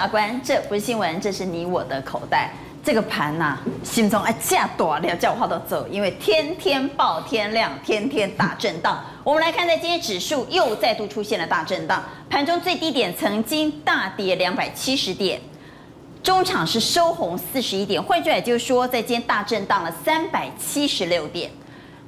阿关，这不是新闻，这是你我的口袋。这个盘呐、心中哎架多了，叫我好多走，因为天天爆天量，天天大震荡。我们来看，在今天指数又再度出现了大震荡，盘中最低点曾经大跌两百七十点，中场是收红四十一点，换句话就是说，在今天大震荡了三百七十六点。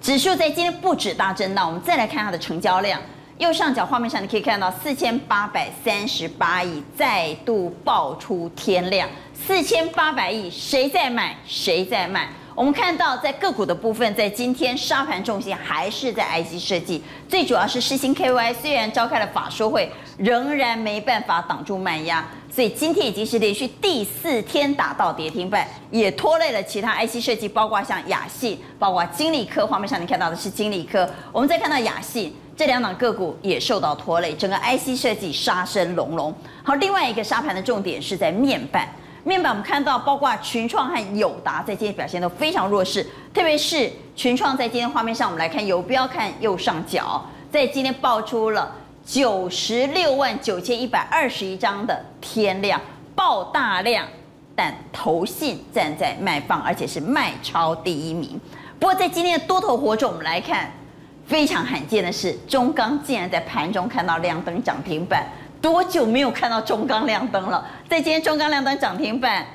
指数在今天不止大震荡，我们再来看它的成交量。右上角画面上你可以看到四千八百三十八亿，再度爆出天量。四千八百亿，谁在买？谁在卖？我们看到在个股的部分，在今天沙盘重心还是在 IC 设计，最主要是世芯 KY，虽然召开了法说会，仍然没办法挡住卖压，所以今天已经是连续第四天打到跌停板，也拖累了其他 IC 设计，包括像亚信，包括金利科。画面上你看到的是金利科，我们再看到亚信这两档个股也受到拖累，整个 IC 设计杀声隆隆。好，另外一个沙盘的重点是在面板。面板我们看到，包括群创和友达在今天表现都非常弱势，特别是群创在今天画面上，我们来看游标，看右上角，在今天爆出了九十六万九千一百二十一张的天量，爆大量，但投信站在卖方，而且是卖超第一名。不过在今天的多头活动，我们来看，非常罕见的是，中钢竟然在盘中看到亮灯涨停板。多久没有看到中钢亮灯了？在今天中钢亮灯涨停板，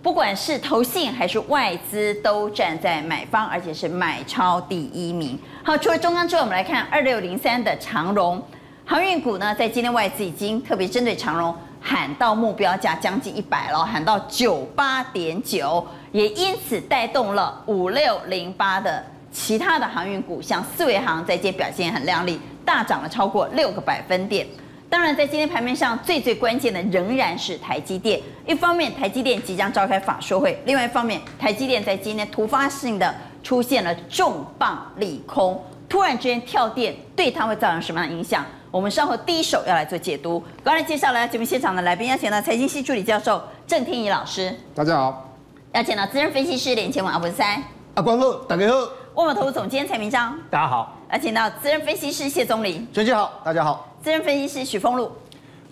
不管是投信还是外资都站在买方，而且是买超第一名。好，除了中钢之外，我们来看二六零三的长荣航运股呢，在今天外资已经特别针对长荣喊到目标价将近一百了，喊到九八点九，也因此带动了五六零八的其他的航运股，像四维航在今天表现很亮丽，大涨了超过六个百分点。当然，在今天盘面上最最关键的仍然是台积电。一方面，台积电即将召开法说会；另外一方面，台积电在今天突发性的出现了重磅利空，突然之间跳电，对它会造成什么样的影响？我们稍后第一手要来做解读。刚才介绍了节目现场的来宾，邀请到财经系助理教授郑天仪老师，大家好；邀请到资深分析师连前文阿文三，阿关好，大家好。万宝投资总监蔡明章，大家好；邀请到资深分析师谢宗林，娟姐好，大家好；资深分析师许峰路，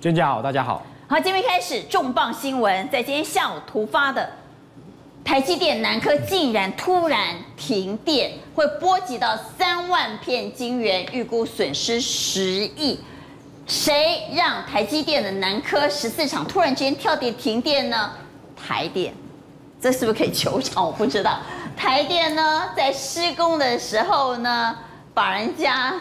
娟姐好，大家好。好，今天开始重磅新闻，在今天下午突发的台积电南科竟然突然停电，会波及到三万片晶圆，预估损失十亿。谁让台积电的南科十四厂突然之间跳电停电呢？台电，这是不是可以求偿？我不知道。台电呢，在施工的时候呢，把人家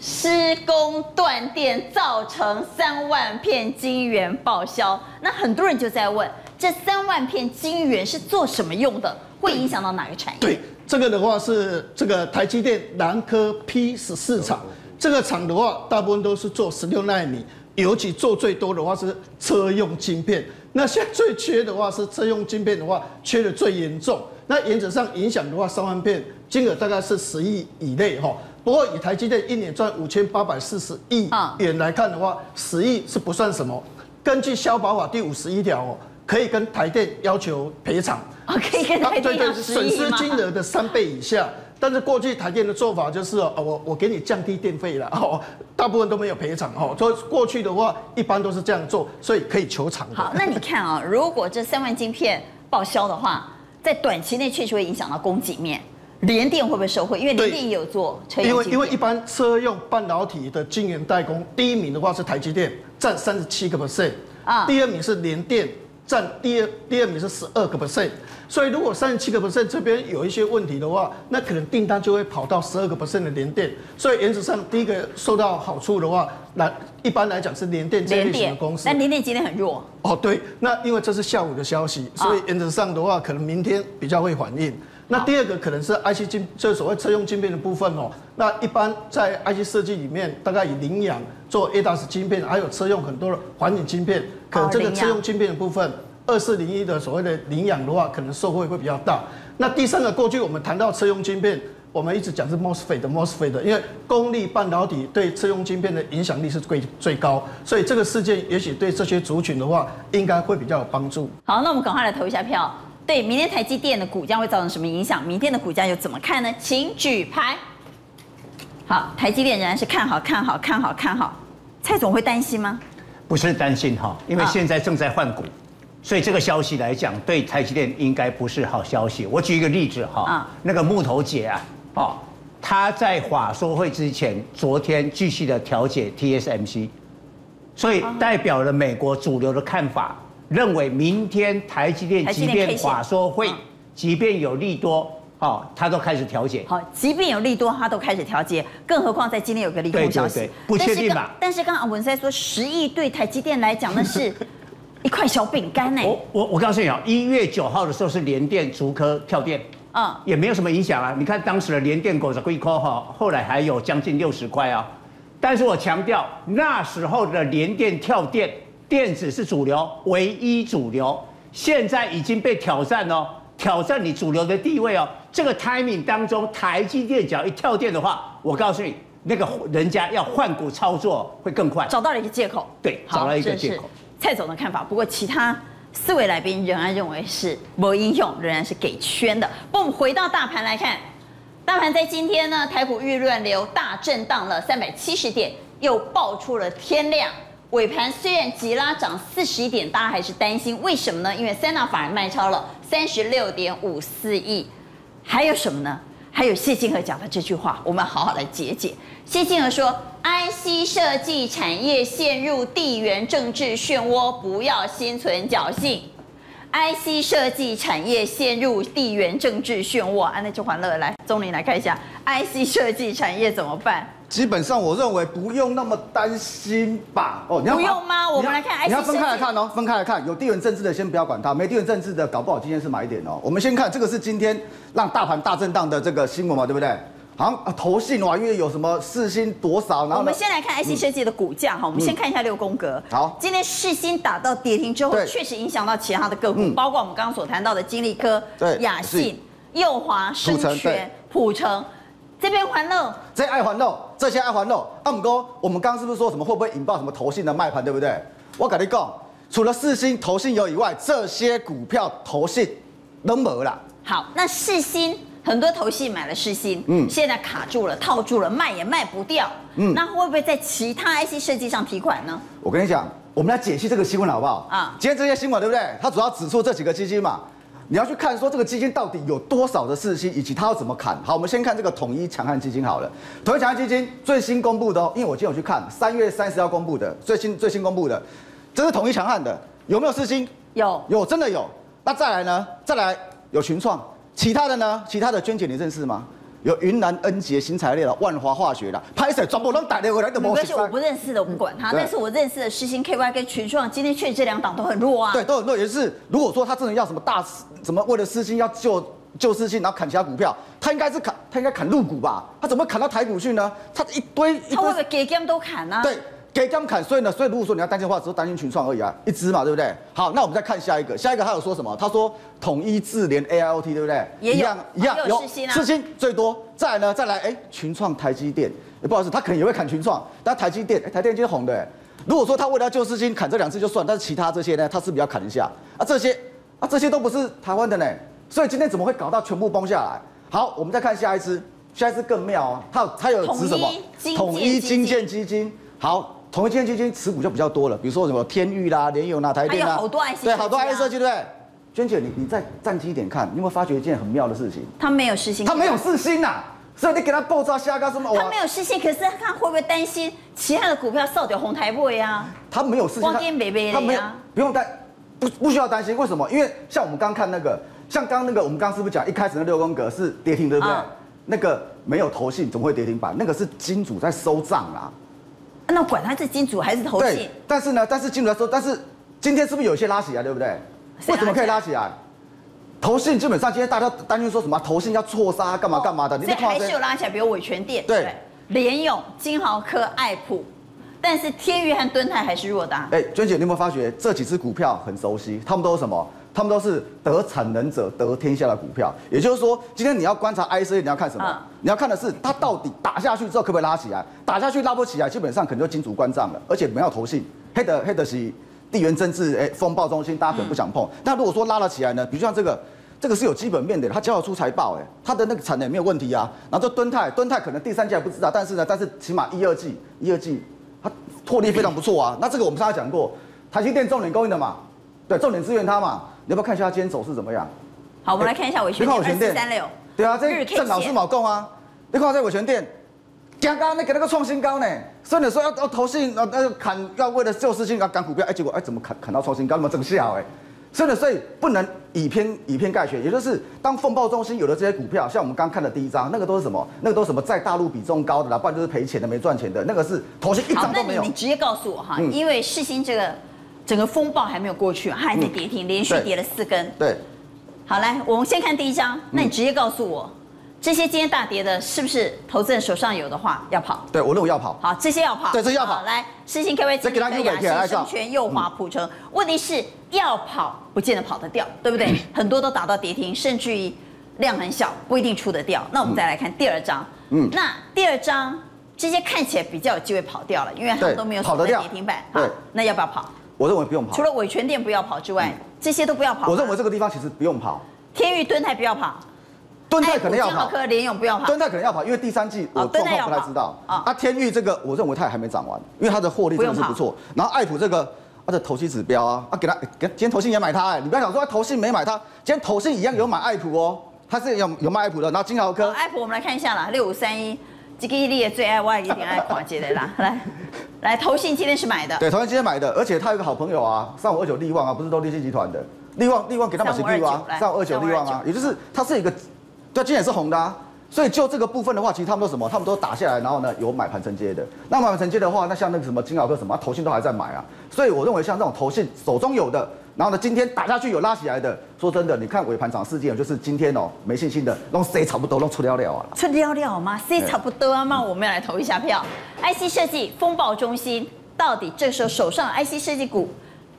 施工断电，造成三万片晶圆报销。那很多人就在问，这三万片晶圆是做什么用的？会影响到哪个产业？对，这个的话是这个台积电南科 P 十四厂，这个厂的话，大部分都是做十六奈米，尤其做最多的话是车用晶片。那现在最缺的话是车用晶片的话，缺的最严重。那原则上影响的话，三万片金额大概是十亿以内哈。不过以台积电一年赚五千八百四十亿元来看的话，十亿是不算什么。根据消保法第五十一条哦，可以跟台电要求赔偿。可以跟台电要损失金额的三倍以下。但是过去台电的做法就是哦，我我给你降低电费了哦，大部分都没有赔偿哦。所以过去的话一般都是这样做，所以可以求偿。好，那你看啊，如果这三万晶片报销的话。在短期内确实会影响到供给面，联电会不会受惠？因为联电也有做车用。因为因为一般车用半导体的晶圆代工，第一名的话是台积电，占三十七个 percent 啊，第二名是联电，占第二第二名是十二个 percent。所以如果三十七个 percent 这边有一些问题的话，那可能订单就会跑到十二个 percent 的联电。所以原则上第一个受到好处的话，那一般来讲是联电这类型的公司。那联电今天很弱。哦，对，那因为这是下午的消息，所以原则上的话，可能明天比较会反应。那第二个可能是 IC 晶，就是所谓车用晶片的部分哦。那一般在 IC 设计里面，大概以领养做 ADAS 晶片，还有车用很多的环境晶片，可能这个车用晶片的部分，二四零一的所谓的领养的话，可能受惠会比较大。那第三个，过去我们谈到车用晶片。我们一直讲是 MOSFET 的 MOSFET 的，因为功率半导体对车用晶片的影响力是最最高，所以这个事件也许对这些族群的话，应该会比较有帮助。好，那我们赶快来投一下票。对，明天台积电的股价会造成什么影响？明天的股价又怎么看呢？请举牌。好，台积电仍然是看好，看好，看好，看好。蔡总会担心吗？不是担心哈，因为现在正在换股，所以这个消息来讲，对台积电应该不是好消息。我举一个例子哈，那个木头姐啊，哦，她在法说会之前，昨天继续的调解 TSMC，所以代表了美国主流的看法，认为明天台积电即便法说会，即便有利多。好，他都开始调节。好，即便有利多，他都开始调节，更何况在今天有个利空消息，对对对，不确定吧？但是刚刚文赛说，十亿对台积电来讲，那是 一块小饼干呢。我我我告诉你啊，一月九号的时候是联电、竹科跳电，嗯，也没有什么影响啊。你看当时的联电股是贵科哈，后来还有将近六十块啊。但是我强调，那时候的联电跳电，电子是主流，唯一主流，现在已经被挑战哦。挑战你主流的地位哦，这个 timing 当中，台积电只要一跳电的话，我告诉你，那个人家要换股操作会更快，找到了一个借口。对，找到一个借口。蔡总的看法，不过其他四位来宾仍然认为是没应用，仍然是给圈的。不，我们回到大盘来看，大盘在今天呢，台股预乱流大震荡了三百七十点，又爆出了天量。尾盘虽然急拉涨四十一点，大家还是担心，为什么呢？因为三大法人卖超了三十六点五四亿，还有什么呢？还有谢金河讲的这句话，我们好好来解解。谢金河说：“IC 设计产业陷入地缘政治漩涡，不要心存侥幸。”IC 设计产业陷入地缘政治漩涡，安内就欢乐来，钟玲来看一下 IC 设计产业怎么办？基本上，我认为不用那么担心吧。哦，你要不用吗？我们来看，你要分开来看哦，分开来看。有地缘政治的先不要管它，没地缘政治的搞不好今天是买点哦。我们先看这个是今天让大盘大震荡的这个新闻嘛，对不对？好像投信哇，因为有什么市心多少，然后我们先来看 IC 设计的股价哈。我们先看一下六宫格。好，今天世芯打到跌停之后，确实影响到其他的个股，包括我们刚刚所谈到的金利科、雅信、佑华、生全、普成。这边环肉，这爱环肉，这些爱环肉。阿姆哥，我们刚刚是不是说什么会不会引爆什么投信的卖盘，对不对？我跟你讲，除了四星投信有以外，这些股票投信都没了。好，那四星很多投信买了四星，嗯，现在卡住了，套住了，卖也卖不掉，嗯，那会不会在其他 IC 设计上提款呢？我跟你讲，我们来解析这个新闻好不好？啊，今天这些新闻对不对？它主要指出这几个基金嘛。你要去看说这个基金到底有多少的四星，以及它要怎么砍。好，我们先看这个统一强悍基金好了。统一强悍基金最新公布的哦，因为我今天有去看三月三十号公布的最新最新公布的，这是统一强悍的，有没有四星？有，有，真的有。那再来呢？再来有群创，其他的呢？其他的娟姐你认识吗？有云南恩杰新材料的万华化学的，拍摄全部都带回来的。没关系，我不认识的，我不管他。但是我认识的世新 KY 跟群创，今天确实这两档都很弱啊。对，都很弱。也是，如果说他真的要什么大，什么为了世新要救救世芯，然后砍其他股票，他应该是砍，他应该砍入股吧？他怎么砍到台股去呢？他一堆，他会不会给 game 都砍啊？对。给这样砍，所以呢，所以如果说你要担心的话，只是担心群创而已啊，一支嘛，对不对？好，那我们再看下一个，下一个他有说什么？他说统一智联 AIoT，对不对？也，一样一样有世芯最多，再来呢，再来，哎，群创、台积电，不好意思，他可能也会砍群创，但台积电，哎，台积电今天红的，如果说他为了救世芯砍这两次就算，但是其他这些呢，他是不是要砍一下？啊，这些啊，这些都不是台湾的呢，所以今天怎么会搞到全部崩下来？好，我们再看下一支，下一支更妙哦，它有它有指什么？统一金建基金，好。统一晶片基金持股就比较多了，比如说什么天域啦、联友啦、台电啦，好多 IC 对，好多 IC 设计，对不对？娟姐，你你再站近一点看，你有没有发觉一件很妙的事情？他没有世芯，他没有世芯呐，所以你给他爆炸下个什么？他没有世芯，可是他会不会担心其他的股票扫掉红台位啊？他没有世芯，他没有，不用担，不不需要担心。为什么？因为像我们刚看那个，像刚那个，我们刚是不是讲一开始那六宫格是跌停，对不对？啊、那个没有投信，怎么会跌停板？那个是金主在收账啦。那管他是金主还是投信？对，但是呢，但是金主来说，但是今天是不是有些拉起来，对不对？为什么可以拉起来？投信基本上今天大家担心说什么？投信要错杀干嘛干嘛的？所以还是有拉起来，比如伟诠电，对，联咏、金豪科、爱普，但是天宇和敦泰还是弱的。哎，娟姐，你有没有发觉这几只股票很熟悉？他们都有什么？他们都是得产能者得天下的股票，也就是说，今天你要观察 IC，你要看什么？嗯、你要看的是它到底打下去之后可不可以拉起来？打下去拉不起来，基本上可能就金主关账了，而且没有投信，黑的黑的是地缘政治哎风暴中心，大家可能不想碰。嗯、但如果说拉了起来呢？比如像这个，这个是有基本面的，它交要出财报，哎，它的那个产能也没有问题啊。然后这敦泰，敦泰可能第三季还不知道，但是呢，但是起码一二季一二季它获利非常不错啊。那这个我们上次讲过，台积电重点供应的嘛，对，重点支援它嘛。你要不要看一下它今天走势怎么样？好，我们来看一下伟诠电二四三六。对啊，这正老师冇供啊。你看这伟诠电，刚刚那个那个创新高呢，所以你说要要投信呃呃砍，要为了救市性要赶股票，哎，结果哎怎么砍砍到创新高那么正效哎？真的，所以不能以偏以偏概全，也就是当风暴中心有了这些股票，像我们刚看的第一张，那个都是什么？那个都是什么在大陆比重高的啦，不然就是赔钱的、没赚钱的，那个是投信一张都没有。好，那你你直接告诉我哈，嗯、因为世新这个整个风暴还没有过去，它还在跌停，嗯、连续跌了四根。对。好，来，我们先看第一张，那你直接告诉我。嗯这些今天大跌的，是不是投资人手上有的话要跑？对，我认为要跑。好，这些要跑。对，这些要跑。来，世芯 KY 基、亚兴、生全、右华、普成。问题是要跑，不见得跑得掉，对不对？很多都打到跌停，甚至于量很小，不一定出得掉。那我们再来看第二张。嗯。那第二张这些看起来比较有机会跑掉了，因为他们都没有跑得掉跌停板。对。那要不要跑？我认为不用跑。除了伟诠电不要跑之外，这些都不要跑。我认为这个地方其实不用跑。天域、敦泰不要跑。敦泰可能要跑，联咏不要跑。敦泰可能要跑，因为第三季我状况不太知道。啊，天域这个，我认为它也还没涨完，因为它的获利真的是不错。然后爱普这个，它的投信指标啊，啊给它，给今天投信也买它哎，你不要想说投信没买它，今天投信一样有买爱普哦，它是有有卖爱普的。然后金豪科，爱普我们来看一下啦，六五三一，这个一列最爱我一点爱跨界的啦，来来投信今天是买的，对，投信今天买的，而且他有个好朋友啊，三五二九利旺啊，不是都立信集团的，利旺利旺给他买谁力旺？三五二九利旺啊，也就是它是一个。对，今天也是红的啊，所以就这个部分的话，其实他们都什么？他们都打下来，然后呢有买盘承接的。那买盘承接的话，那像那个什么金鳌科什么，投信都还在买啊。所以我认为像这种投信手中有的，然后呢今天打下去有拉起来的，说真的，你看尾盘涨事件就是今天哦没信心的，弄谁差不多弄出了了啊？出了了吗？谁差不多啊？那我们要来投一下票。IC 设计风暴中心到底这时候手上 IC 设计股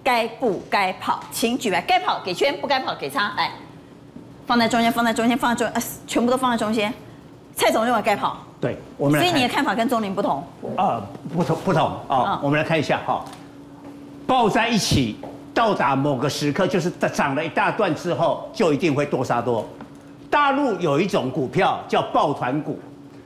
该不该跑？请举牌，该跑给圈，不该跑给叉。来。放在中间，放在中间，放在中，呃，全部都放在中间。蔡总认为该跑，对，我们。所以你的看法跟钟林不同。啊，不同不同啊。嗯、我们来看一下哈，抱在一起到达某个时刻，就是涨了一大段之后，就一定会多杀多。大陆有一种股票叫抱团股，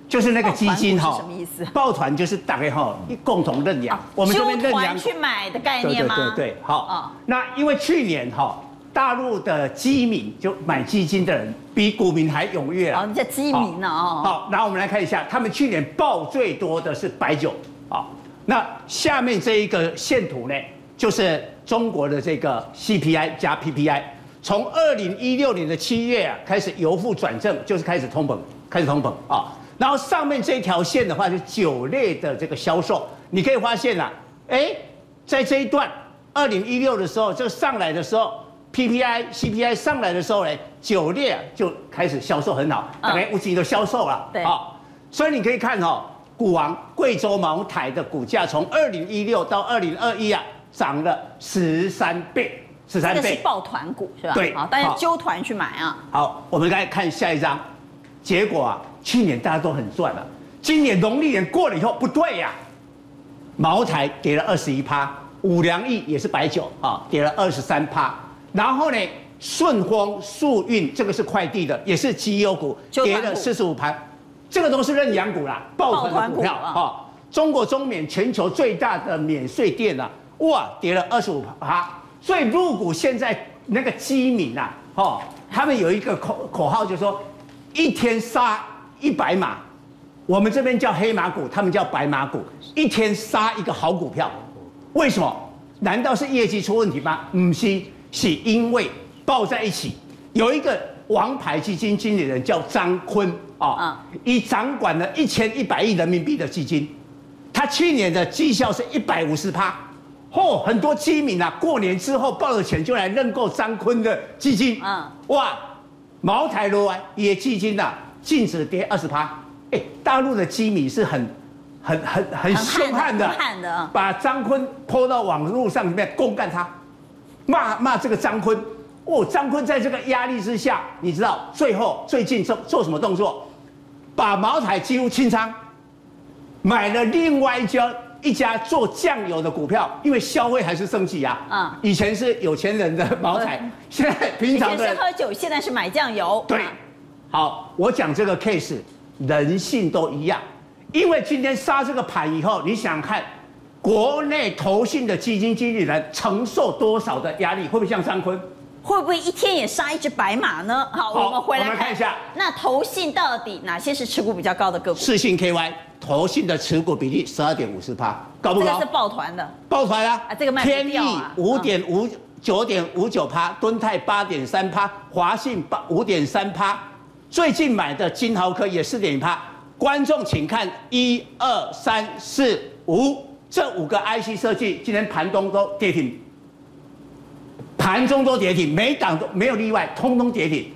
就是那个基金哈。什么意思？抱团就是大概哈一共同认养，啊、我们这边认养去买的概念吗？对对对对，好。啊、那因为去年哈。大陆的基民就买基金的人比股民还踊跃啊！哦，叫基民呢哦。好，然后我们来看一下，他们去年报最多的是白酒。好，那下面这一个线图呢，就是中国的这个 CPI 加 PPI，从二零一六年的七月啊开始由负转正，就是开始通膨，开始通膨啊。然后上面这条线的话是酒类的这个销售，你可以发现啊，哎，在这一段二零一六的时候，这上来的时候。PPI、CPI 上来的时候呢，酒类就开始销售很好，大概五几都销售了。对啊，所以你可以看哦，股王贵州茅台的股价从二零一六到二零二一啊，涨了十三倍，十三倍。这是抱团股是吧？对，好，大家揪团去买啊。好，我们来看下一张，结果啊，去年大家都很赚了，今年农历年过了以后不对呀、啊，茅台跌了二十一趴，五粮液也是白酒啊，跌了二十三趴。然后呢，顺丰、速运这个是快递的，也是绩优股，跌了四十五盘，这个都是认养股啦，抱团的股票啊。中国中免全球最大的免税店啊，哇，跌了二十五趴。所以入股现在那个基民啊，哈，他们有一个口口号，就是说一天杀一百码，我们这边叫黑马股，他们叫白马股，一天杀一个好股票。为什么？难道是业绩出问题吗？不是。是因为抱在一起，有一个王牌基金经理人叫张坤啊，已掌管了一千一百亿人民币的基金，他去年的绩效是一百五十趴，嚯，很多基民啊，过年之后抱着钱就来认购张坤的基金，嗯，哇，茅台罗湾也基金呐，净值跌二十趴，哎，大陆的基民是很很很很凶悍的，把张坤泼到网络上里面公干他。骂骂这个张坤，哦，张坤在这个压力之下，你知道最后最近做做什么动作？把茅台几乎清仓，买了另外一家一家做酱油的股票，因为消费还是升级啊。嗯，以前是有钱人的茅台，现在平常的。以前是喝酒，现在是买酱油。对，好，我讲这个 case，人性都一样，因为今天杀这个盘以后，你想看国内投信的基金经理人承受多少的压力？会不会像张坤？会不会一天也杀一只白马呢？好，好我们回来看，看一下，那投信到底哪些是持股比较高的个股？世信 KY 投信的持股比例十二点五四趴，高不高？这个是抱团的，抱团啊！啊，这个卖。天翼五点五九点五九趴，敦泰八点三趴，华信八五点三趴，最近买的金豪科也四点一趴。观众请看一二三四五这五个 IC 设计，今天盘中都跌停。盘中都跌停，每档都没有例外，通通跌停。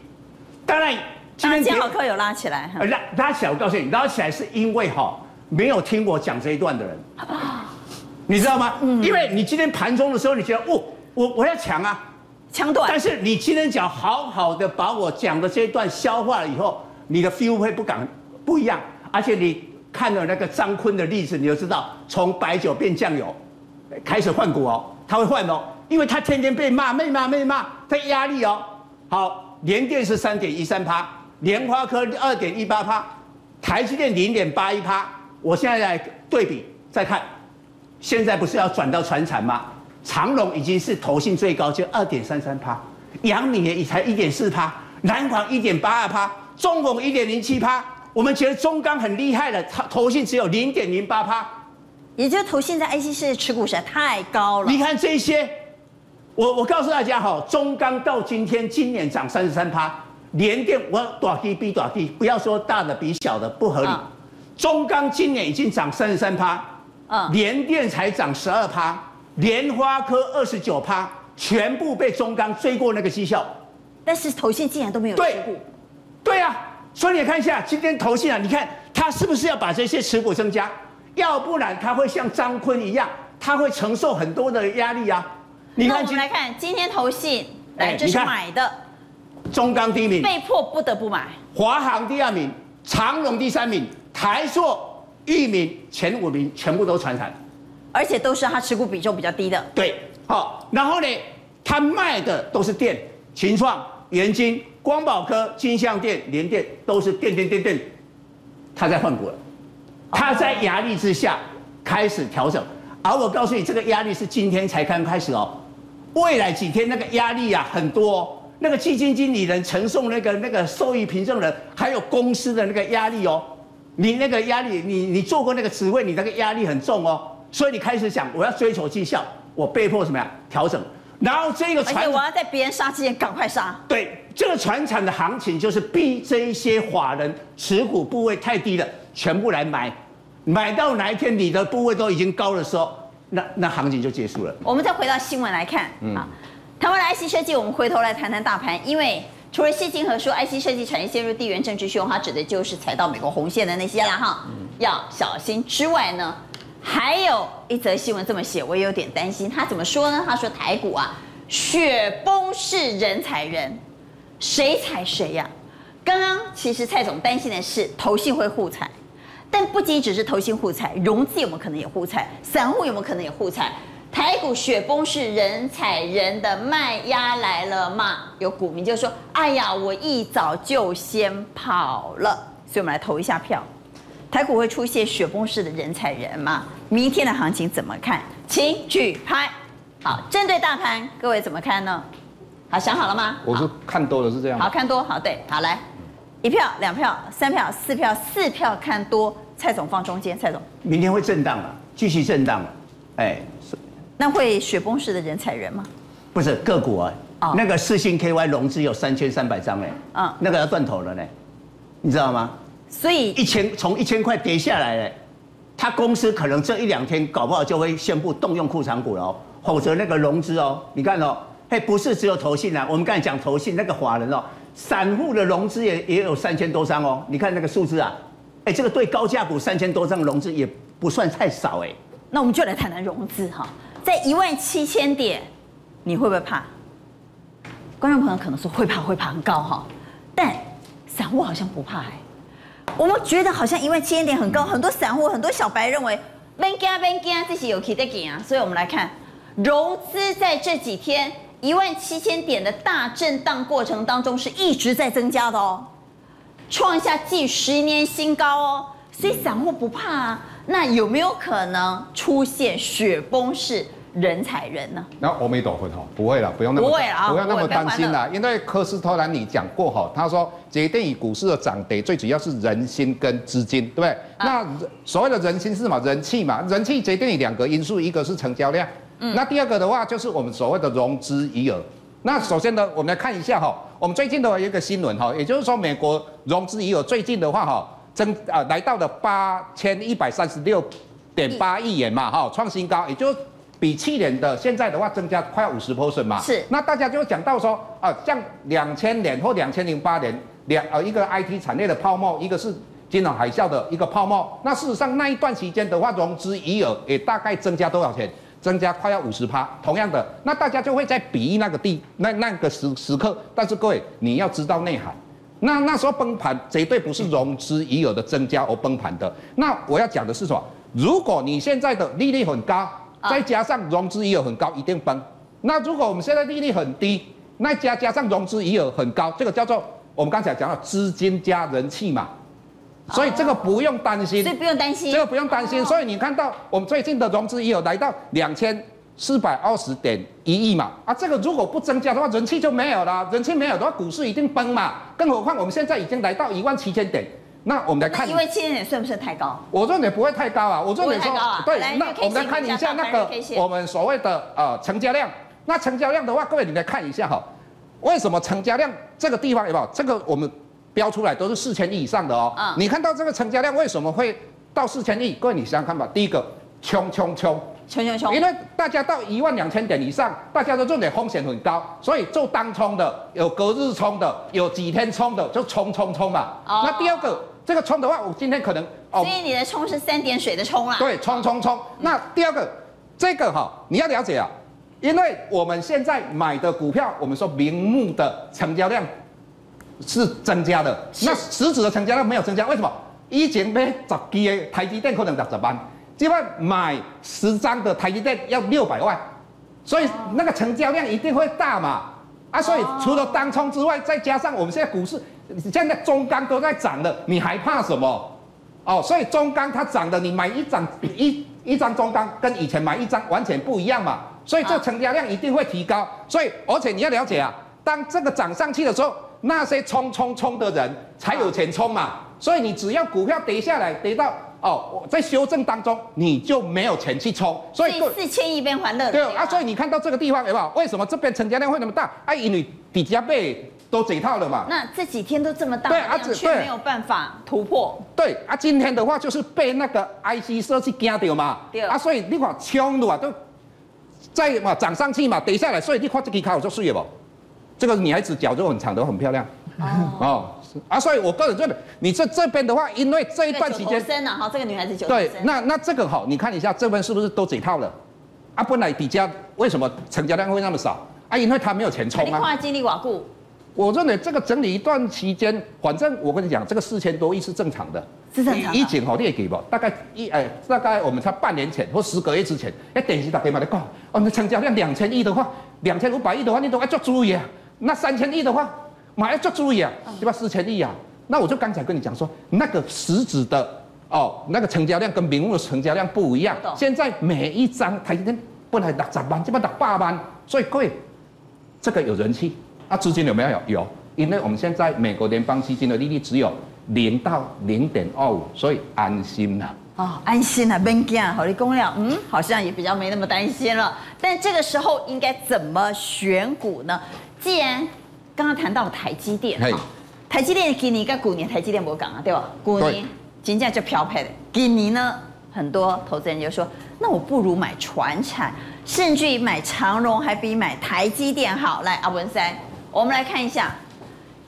当然，今天金豪科有拉起来，拉拉起来。我告诉你，拉起来是因为哈没有听我讲这一段的人，你知道吗？嗯。因为你今天盘中的时候，你觉得哦，我我要抢啊，抢短。但是你今天讲好好的把我讲的这一段消化了以后，你的 feel 会不敢不一样。而且你看了那个张坤的例子，你就知道从白酒变酱油，开始换股哦，他会换哦。因为他天天被骂，被骂，被骂，他压力哦。好，联电是三点一三趴，联发科二点一八趴，台积电零点八一趴。我现在来对比再看，现在不是要转到传产吗？长荣已经是投信最高，就二点三三趴，阳明也才一点四趴，南广一点八二趴，中弘一点零七趴。我们觉得中钢很厉害了，它投信只有零点零八趴，也就是投信在 IC 市持股实在太高了。你看这些。我我告诉大家哈，中钢到今天今年涨三十三趴，联电我大低比大低，不要说大的比小的不合理。中钢今年已经涨三十三趴，嗯，联电才涨十二趴，莲花科二十九趴，全部被中钢追过那个绩效。但是投信竟然都没有持股。对啊，所以你看一下今天投信啊，你看他是不是要把这些持股增加？要不然他会像张坤一样，他会承受很多的压力啊。你看，我们来看今天投信，来这是买的，中钢第一名，被迫不得不买，华航第二名，长荣第三名，台塑、裕名前五名全部都传产，而且都是他持股比重比较低的。对，好，然后呢，他卖的都是电，秦创、元晶、光宝科、金像电、联电都是电电电电，他在换股了，他在压力之下开始调整，而我告诉你，这个压力是今天才刚开始哦。未来几天那个压力啊很多，哦，那个基金经理人承受那个那个受益凭证人，还有公司的那个压力哦，你那个压力，你你做过那个职位，你那个压力很重哦，所以你开始想我要追求绩效，我被迫什么呀调整，然后这个船，而且我要在别人杀之前赶快杀。对，这个船产的行情就是逼这一些法人持股部位太低了，全部来买，买到哪一天你的部位都已经高的时候。那那行情就结束了。我们再回到新闻来看，嗯，啊，台湾的 IC 设计，我们回头来谈谈大盘，因为除了谢金河说 IC 设计产业陷入地缘政治漩涡，它指的就是踩到美国红线的那些了哈，要小心之外呢，还有一则新闻这么写，我也有点担心。他怎么说呢？他说台股啊，雪崩式人踩人，谁踩谁呀？刚刚其实蔡总担心的是投信会互踩。但不仅只是投信互踩，融资有没有可能也互踩？散户有没有可能也互踩？台股雪崩式人踩人的卖压来了吗？有股民就说：“哎呀，我一早就先跑了。”所以，我们来投一下票。台股会出现雪崩式的人踩人吗？明天的行情怎么看？请举拍。好，针对大盘，各位怎么看呢？好，想好了吗？我是看多的，是这样。好，看多，好，对，好来，一票、两票、三票、四票、四票看多。蔡总放中间，蔡总，明天会震荡了，继续震荡了，哎，是，那会雪崩式的人踩人吗？不是个股啊，哦、那个四星 KY 融资有三千三百张哎，嗯，那个要断头了呢，你知道吗？所以一千从一千块跌下来了，他公司可能这一两天搞不好就会宣布动用库藏股了哦，否则那个融资哦，你看哦，嘿，不是只有投信啊，我们刚才讲投信那个华人哦，散户的融资也也有三千多张哦，你看那个数字啊。哎，这个对高价股三千多张融资也不算太少哎。那我们就来谈谈融资哈，在一万七千点，你会不会怕？观众朋友可能说会怕，会怕很高哈。但散户好像不怕哎。我们觉得好像一万七千点很高，很多散户、很多小白认为别惊别惊，这是有 K 的惊啊。所以我们来看融资在这几天一万七千点的大震荡过程当中，是一直在增加的哦。创下近十年新高哦，所以散户不怕啊。那有没有可能出现雪崩式人踩人呢？那阿弥陀佛哈，不会了，不用那么不会了，不要那么担心啦。因为科斯托兰尼讲过哈，他说决定于股市的涨跌，最主要是人心跟资金，对不对？啊、那所谓的人心是什么？人气嘛，人气决定于两个因素，一个是成交量，嗯，那第二个的话就是我们所谓的融资余额。那首先呢，我们来看一下哈，我们最近的有一个新闻哈，也就是说美国融资余额最近的话哈，增啊来到了八千一百三十六点八亿元嘛哈，创新高，也就比去年的现在的话增加快五十 percent 嘛。是。那大家就讲到说啊，像两千年或两千零八年两呃一个 IT 产业的泡沫，一个是金融海啸的一个泡沫。那事实上那一段期间的话，融资余额也大概增加多少钱？增加快要五十趴，同样的，那大家就会在比喻那个地那那个时时刻，但是各位你要知道内涵，那那时候崩盘绝对不是融资余额的增加而崩盘的。那我要讲的是什么？如果你现在的利率很高，再加上融资余额很高，一定崩。那如果我们现在利率很低，那加加上融资余额很高，这个叫做我们刚才讲到资金加人气嘛。所以这个不用担心，所以不用担心，这个不用担心。所以你看到我们最近的融资也有来到两千四百二十点一亿嘛，啊，这个如果不增加的话，人气就没有了，人气没有的话，股市一定崩嘛。更何况我们现在已经来到一万七千点，那我们来看，一万七千点算不算太高？我认为不会太高啊，我认为说，对，那我们来看一下那个我们所谓的呃成交量，那成交量的话，各位你来看一下哈，为什么成交量这个地方有没有？这个我们。标出来都是四千亿以上的哦，嗯，你看到这个成交量为什么会到四千亿？各位你想想看吧，第一个，冲冲冲，冲冲冲，因为大家到一万两千点以上，大家都认为风险很高，所以做当冲的，有隔日冲的，有几天冲的，就冲冲冲嘛。哦，那第二个，这个冲的话，我今天可能哦，所以你的冲是三点水的冲啊。对，冲冲冲。那第二个，这个哈，你要了解啊，因为我们现在买的股票，我们说名目的成交量。是增加的，那实质的成交量没有增加，为什么？以前买十支的台积电可能六十万，现在买十张的台积电要六百万，所以那个成交量一定会大嘛。啊，所以除了当冲之外，再加上我们现在股市现在中钢都在涨了，你还怕什么？哦，所以中钢它涨的，你买一张一一张中钢跟以前买一张完全不一样嘛，所以这成交量一定会提高。所以而且你要了解啊，当这个涨上去的时候。那些冲冲冲的人才有钱冲嘛，所以你只要股票跌下来，跌到哦，在修正当中，你就没有钱去冲，所以四千亿变还乐。对啊，所以你看到这个地方有没有？为什么这边成交量会那么大？哎、啊，因为底下被都解套了嘛。那这几天都这么大，对啊，却没有办法突破。对啊，今天的话就是被那个 IC 设计惊到嘛。对啊，所以你看冲的话都在嘛涨上去嘛，跌下来，所以你看这个卡我就碎了不？这个女孩子脚就很长，都很漂亮。哦，哦啊，所以我个人认为，你这这边的话，因为这一段时间，深了，哈，这个女孩子九对，那那这个好，你看一下这边是不是都解套了？啊，本来底价为什么成交量会那么少？啊，因为他没有钱冲啊。你经历瓦固，我认为这个整理一段期间，反正我跟你讲，这个四千多亿是正常的。是正常的。以前好你也给不？大概一哎，大概我们才半年前或十个月之前，哎，电视打电话来讲，哦，那成交量两千亿的话，两千五百亿的话，你都要做注意啊。那三千亿的话，马上就注意啊，对吧？四千亿啊，那我就刚才跟你讲说，那个实质的哦，那个成交量跟名目的成交量不一样。现在每一张台积电本来六十万，这边六八万，所以贵。这个有人气，那资金有没有？有，因为我们现在美国联邦基金的利率只有零到零点二五，所以安心了。哦，安心了，别惊，好，你公了，嗯，好像也比较没那么担心了。但这个时候应该怎么选股呢？既然刚刚谈到台积电，台积电今年跟去年台积电不讲啊，对吧？去年金价就飘配的，今年呢，很多投资人就说，那我不如买船产，甚至于买长荣还比买台积电好。来，阿文三，我们来看一下，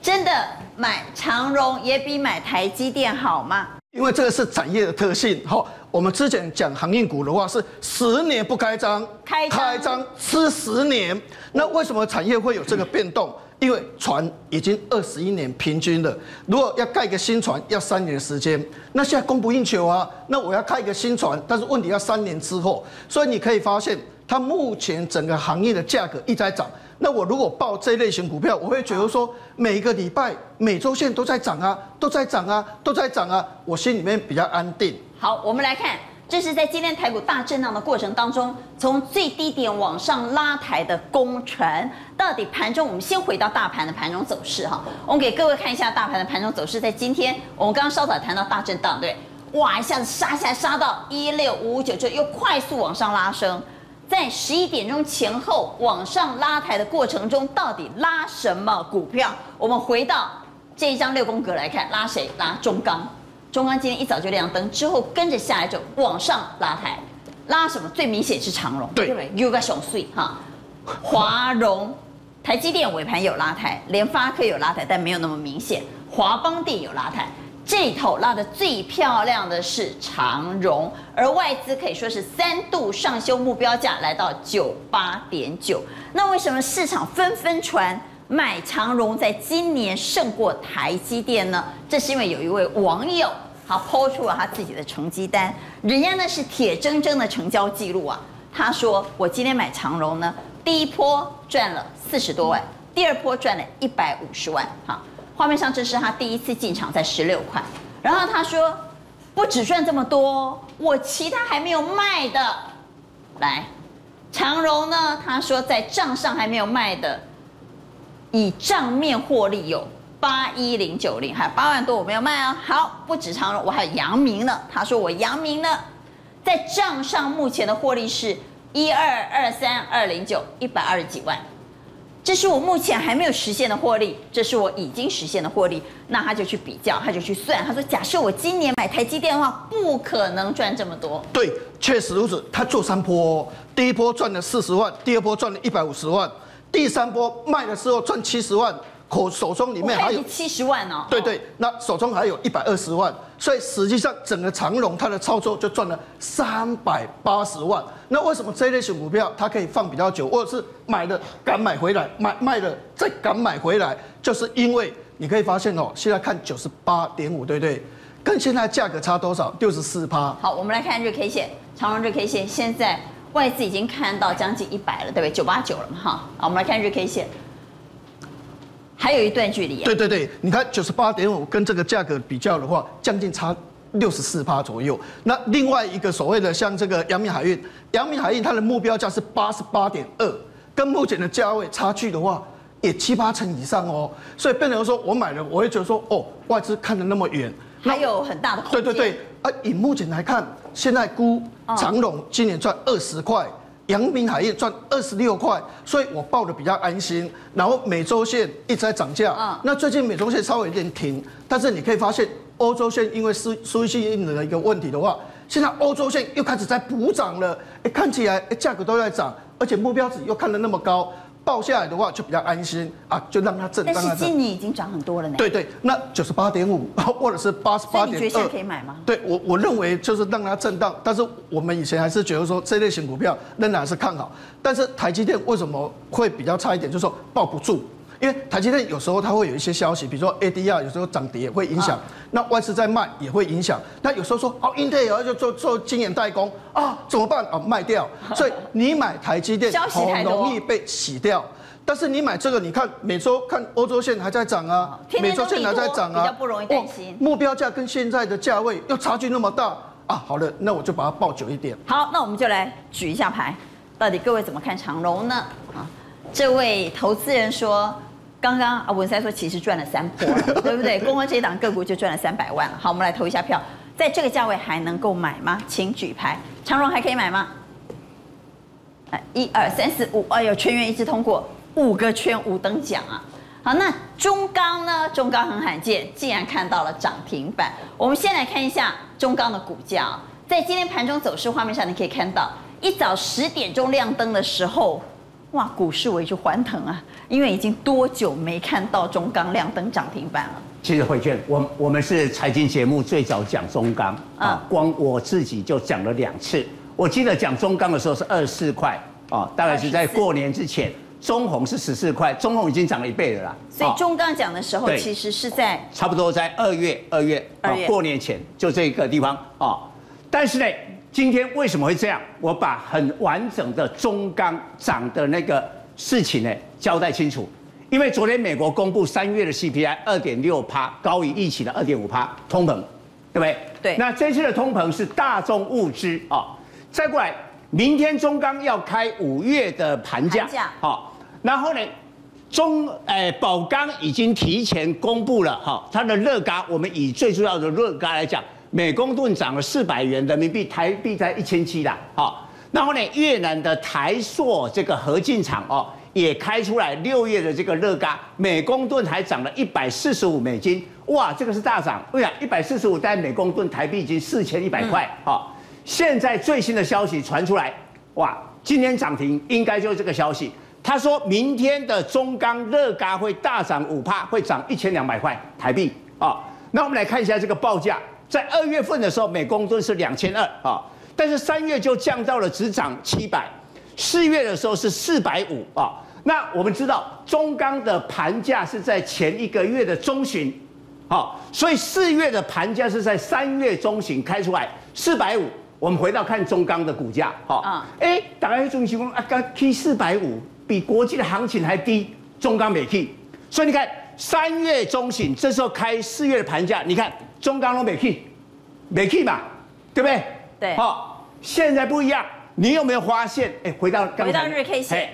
真的买长荣也比买台积电好吗？因为这个是产业的特性，好，我们之前讲航运股的话是十年不开张，开开张吃十年，那为什么产业会有这个变动？因为船已经二十一年平均了，如果要盖一个新船要三年的时间，那现在供不应求啊，那我要开一个新船，但是问题要三年之后，所以你可以发现它目前整个行业的价格一直在涨。那我如果报这类型股票，我会觉得说，每个礼拜、每周线都在涨啊，都在涨啊，都在涨啊，我心里面比较安定。好，我们来看这是在今天台股大震荡的过程当中，从最低点往上拉抬的功臣。到底盘中，我们先回到大盘的盘中走势哈，我们给各位看一下大盘的盘中走势。在今天，我们刚刚稍早谈到大震荡，对，哇，一下子杀下来杀到一六五五九，就又快速往上拉升。在十一点钟前后往上拉抬的过程中，到底拉什么股票？我们回到这一张六宫格来看，拉谁？拉中钢。中钢今天一早就亮灯，之后跟着下来就往上拉抬，拉什么？最明显是长荣，对不对？有个小碎哈，华荣、台积电尾盘有拉抬，联发科有拉抬，但没有那么明显。华邦电有拉抬，这头拉的最漂亮的是长荣，而外资可以说是三度上修目标价，来到九八点九。那为什么市场纷纷传？买长荣在今年胜过台积电呢？这是因为有一位网友他抛出了他自己的成绩单，人家那是铁铮铮的成交记录啊。他说：“我今天买长荣呢，第一波赚了四十多万，第二波赚了一百五十万。哈，画面上这是他第一次进场在十六块。然后他说，不只赚这么多，我其他还没有卖的。来，长荣呢？他说在账上还没有卖的。”以账面获利有八一零九零，还有八万多我没有卖啊。好，不止长荣，我还有阳明呢。他说我阳明呢，在账上目前的获利是一二二三二零九一百二十几万，这是我目前还没有实现的获利，这是我已经实现的获利。那他就去比较，他就去算，他说假设我今年买台积电的话，不可能赚这么多。对，确实如此。他做三波，哦第一波赚了四十万，第二波赚了一百五十万。第三波卖的时候赚七十万，口手中里面还有七十万哦。对对，那手中还有一百二十万，所以实际上整个长荣它的操作就赚了三百八十万。那为什么这类型股票它可以放比较久，或者是买的敢买回来，买卖了再敢买回来，就是因为你可以发现哦，现在看九十八点五，对不对？跟现在价格差多少？六十四趴。好，我们来看日 K 线，长荣日 K 线现在。外资已经看到将近一百了，对不对？九八九了嘛，哈。好，我们来看日 K 线，还有一段距离啊。对对对，你看九十八点五跟这个价格比较的话，将近差六十四趴左右。那另外一个所谓的像这个阳明海运，阳明海运它的目标价是八十八点二，跟目前的价位差距的话，也七八成以上哦。所以变成说我买了，我会觉得说，哦，外资看的那么远，还有很大的空间。对对对，啊，以目前来看，现在估。长荣今年赚二十块，阳明海运赚二十六块，所以我报的比较安心。然后美洲线一直在涨价，那最近美洲线稍微有点停，但是你可以发现欧洲线因为输输气性的一个问题的话，现在欧洲线又开始在补涨了，哎，看起来哎价格都在涨，而且目标值又看得那么高。报下来的话就比较安心啊，就让它震。但是今年已经涨很多了呢。对对，那九十八点五或者是八十八点二，你觉得现在可以买吗？对我我认为就是让它震荡，但是我们以前还是觉得说这类型股票仍然是看好。但是台积电为什么会比较差一点？就是说抱不住。因为台积电有时候它会有一些消息，比如说 ADR 有时候涨跌会影响，啊、那外资在卖也会影响。那有时候说哦，Intel 就做做晶圆代工啊，怎么办啊？卖掉。所以你买台积电好容易被洗掉。但是你买这个，你看美洲看欧洲线还在涨啊，美洲线还在涨啊，比较不容易担心。目标价跟现在的价位又差距那么大啊，好了，那我就把它抱久一点。好，那我们就来举一下牌，到底各位怎么看长荣呢？啊，这位投资人说。刚刚啊，文塞说其实赚了三波了，对不对？光光这一档个股就赚了三百万了。好，我们来投一下票，在这个价位还能够买吗？请举牌。长荣还可以买吗？来，一二三四五，哎呦，全员一致通过，五个圈五等奖啊！好，那中钢呢？中钢很罕见，竟然看到了涨停板。我们先来看一下中钢的股价，在今天盘中走势画面上，你可以看到，一早十点钟亮灯的时候。哇，股市为之欢腾啊！因为已经多久没看到中钢亮灯涨停板了？其实慧娟，我我们是财经节目最早讲中钢啊，光我自己就讲了两次。我记得讲中钢的时候是二十四块啊，大概是在过年之前。中红是十四块，中红已经涨了一倍了啦。所以中钢讲的时候，其实是在差不多在二月二月啊过年前就这个地方啊，但是呢。今天为什么会这样？我把很完整的中钢涨的那个事情呢交代清楚。因为昨天美国公布三月的 CPI 二点六趴，高于预期的二点五趴，通膨，对不对不对？那这次的通膨是大众物资啊，再过来，明天中钢要开五月的盘价，好，然后呢，中诶宝钢已经提前公布了哈，它的热轧，我们以最重要的热轧来讲，每公吨涨了四百元人民币，台币在一千七啦，好。然后呢，越南的台塑这个合进厂哦，也开出来六月的这个热轧，每公吨还涨了一百四十五美金，哇，这个是大涨。哎呀，一百四十五，但每公吨台币已经四千一百块。好，现在最新的消息传出来，哇，今天涨停应该就是这个消息。他说明天的中钢热轧会大涨五趴，会涨一千两百块台币。啊，那我们来看一下这个报价，在二月份的时候，每公吨是两千二啊。但是三月就降到了只涨七百，四月的时候是四百五啊。那我们知道中钢的盘价是在前一个月的中旬，好，所以四月的盘价是在三月中旬开出来四百五。我们回到看中钢的股价，好，哎，大概中情况啊，刚 K 四百五，比国际的行情还低，中钢没 K。所以你看三月中旬这时候开四月的盘价，你看中钢都没 K，没 K 嘛，对不对？对，好，现在不一样，你有没有发现？哎，回到刚才，回到日 K 线，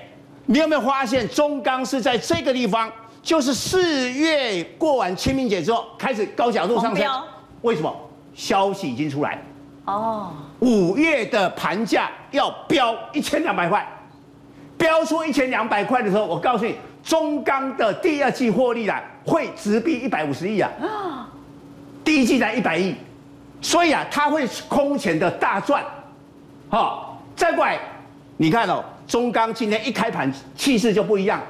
你有没有发现中钢是在这个地方？就是四月过完清明节之后开始高角度上升，为什么？消息已经出来，哦，五月的盘价要飙一千两百块，飙出一千两百块的时候，我告诉你，中钢的第二季获利啊会直逼一百五十亿啊，第一季才一百亿。所以啊，它会空前的大赚，好，再过来，你看哦，中钢今天一开盘气势就不一样，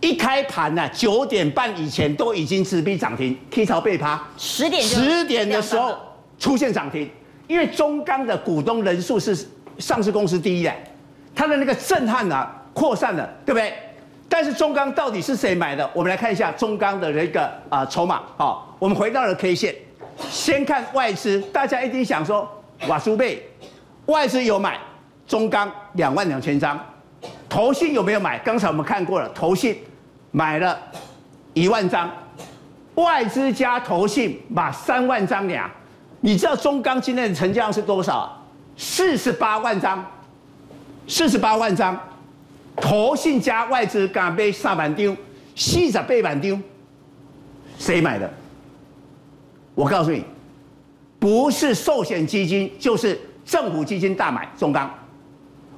一开盘呢，九点半以前都已经直逼涨停，K 槽被趴，十点十点的时候出现涨停，因为中钢的股东人数是上市公司第一的，它的那个震撼啊扩散了，对不对？但是中钢到底是谁买的？我们来看一下中钢的那个啊筹码，好，我们回到了 K 线。先看外资，大家一定想说，哇苏贝，外资有买中钢两万两千张，投信有没有买？刚才我们看过了，投信买了一万张，外资加投信买三万张俩。你知道中钢今天的成交量是多少？四十八万张，四十八万张，投信加外资敢买三万张，四十八万张，谁买的？我告诉你，不是寿险基金，就是政府基金大买中钢。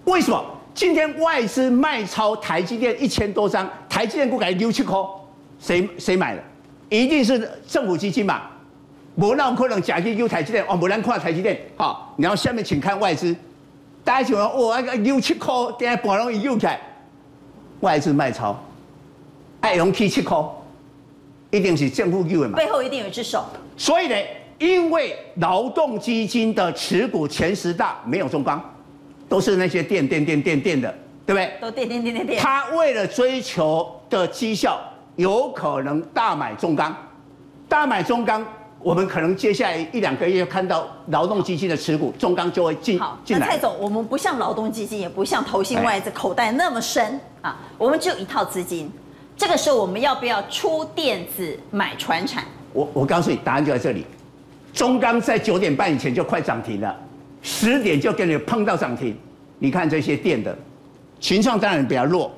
为什么？今天外资卖超台积电一千多张，台积电股改六七块，谁谁买的？一定是政府基金嘛？没那可能假去丢台积电哦，没人看台积电。好，然后下面请看外资，大家请问哦，那个六七块，今天半容易丢起来，外资卖超，爱用七七块。一定是政府给的嘛？背后一定有一只手。所以呢，因为劳动基金的持股前十大没有中钢，都是那些电电电电电的，对不对？都电电电电电。他为了追求的绩效，有可能大买中钢，大买中钢，我们可能接下来一两个月看到劳动基金的持股，中钢就会进进来。那蔡总，我们不像劳动基金，也不像投信外资口袋那么深啊，我们只有一套资金。这个时候我们要不要出电子买船产？我我告诉你，答案就在这里。中钢在九点半以前就快涨停了，十点就给你碰到涨停。你看这些电的，群创当然比较弱，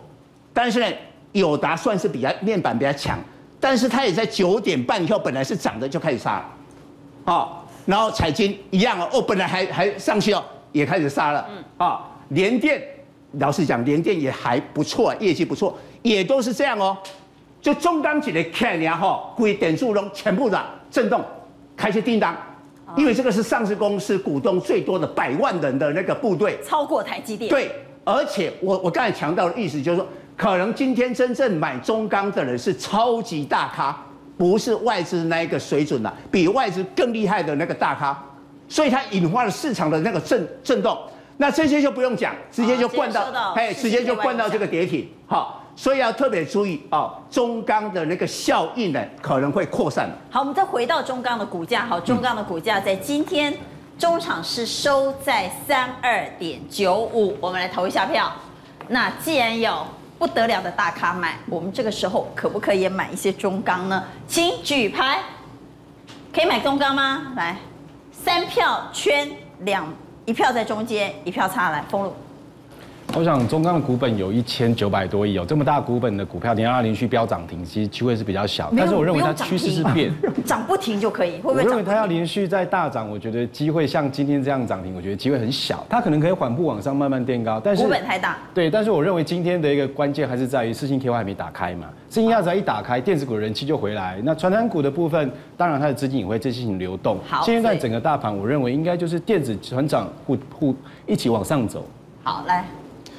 但是呢，友达算是比较面板比较强，但是它也在九点半以后本来是涨的就开始杀了，哦，然后彩金一样哦，哦本来还还上去哦，也开始杀了，嗯，啊，联电，老实讲，联电也还不错，业绩不错。也都是这样哦，就中钢几的看然后归点数中全部的震动，开始叮当，因为这个是上市公司股东最多的百万人的那个部队，超过台积电。对，而且我我刚才强调的意思就是说，可能今天真正买中钢的人是超级大咖，不是外资那一个水准了，比外资更厉害的那个大咖，所以它引发了市场的那个震震动。那这些就不用讲，直接就灌到，哎，直接就灌到这个跌停，好。所以要特别注意哦，中钢的那个效应呢，可能会扩散。好，我们再回到中钢的股价。好，中钢的股价在今天中场是收在三二点九五，我们来投一下票。那既然有不得了的大咖买，我们这个时候可不可以买一些中钢呢？请举牌，可以买中钢吗？来，三票圈两一票在中间，一票差来封路。我想中钢的股本有一千九百多亿有，这么大股本的股票，你让它连续飙涨停，其实机会是比较小。但是我认为它趋势是变，涨不停就可以。会不会？我认为它要连续在大涨，我觉得机会像今天这样涨停，我觉得机会很小。它可能可以缓步往上慢慢垫高，但是股本太大。对，但是我认为今天的一个关键还是在于四星 KY 还没打开嘛，四星 KY 只要一打开，电子股的人气就回来。那传产股的部分，当然它的资金也会进行流动。好，现在整个大盘，我认为应该就是电子船长互互一起往上走。好，来。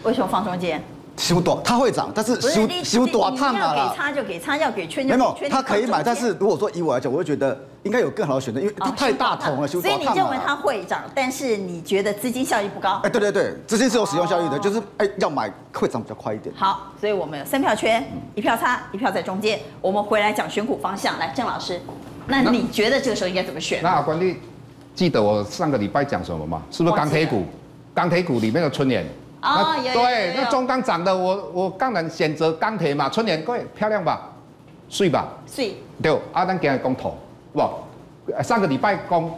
为什么放中间？修短，它会涨，但是修修短烫啊啦。给差就给差，要给圈就没有，它可以买，但是如果说以我来讲，我会觉得应该有更好的选择，因为它太大桶了，修短烫。所以你认为它会涨，但是你觉得资金效益不高？哎，对对对，资金是有使用效益的，就是哎要买会涨比较快一点。好，所以我们有三票圈，一票差，一票在中间。我们回来讲选股方向，来郑老师，那你觉得这个时候应该怎么选？那阿关你记得我上个礼拜讲什么吗？是不是钢铁股？钢铁股里面的春联。啊，对，那中钢涨的，我我当然选择钢铁嘛。春联各位漂亮吧，水吧，水。对，啊，咱今日讲铜，不，上个礼拜讲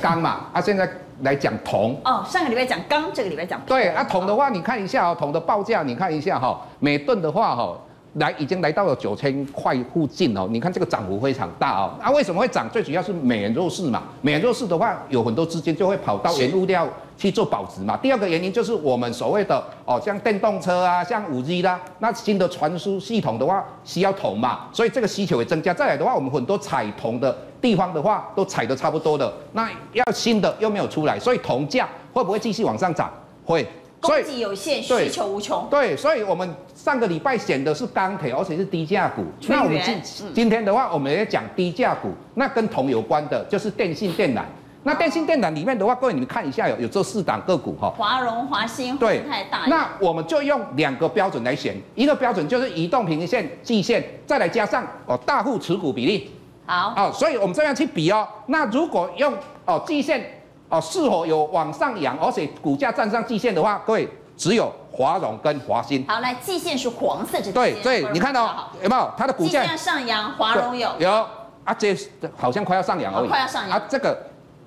钢嘛，啊，现在来讲铜。哦，上个礼拜讲钢，这个礼拜讲铜。对，啊，铜的话，你看一下哦，铜的报价，你看一下哈，每吨的话哈。来，已经来到了九千块附近哦。你看这个涨幅非常大哦。啊，为什么会涨？最主要是美元弱势嘛。美元弱势的话，有很多资金就会跑到原物料去做保值嘛。第二个原因就是我们所谓的哦，像电动车啊，像五 G 啦，那新的传输系统的话需要铜嘛，所以这个需求也增加。再来的话，我们很多采铜的地方的话都采的差不多的，那要新的又没有出来，所以铜价会不会继续往上涨？会。供给有限，需求无穷。对，所以我们上个礼拜选的是钢铁，而且是低价股。那我们今今天的话，我们也讲低价股。那跟铜有关的，就是电信电缆。那电信电缆里面的话，各位你们看一下，有有这四档个股哈。华融、华新、对，太大。那我们就用两个标准来选，一个标准就是移动平均线、季线，再来加上哦大户持股比例。好。哦，所以我们这样去比哦。那如果用哦季线。哦，是否有往上扬，而且股价站上季线的话，各位只有华融跟华新。好，来季线是黄色这对对，你看到有没有？它的股价要上扬？华融有。有啊，这好像快要上扬而已，快要上扬。啊，这个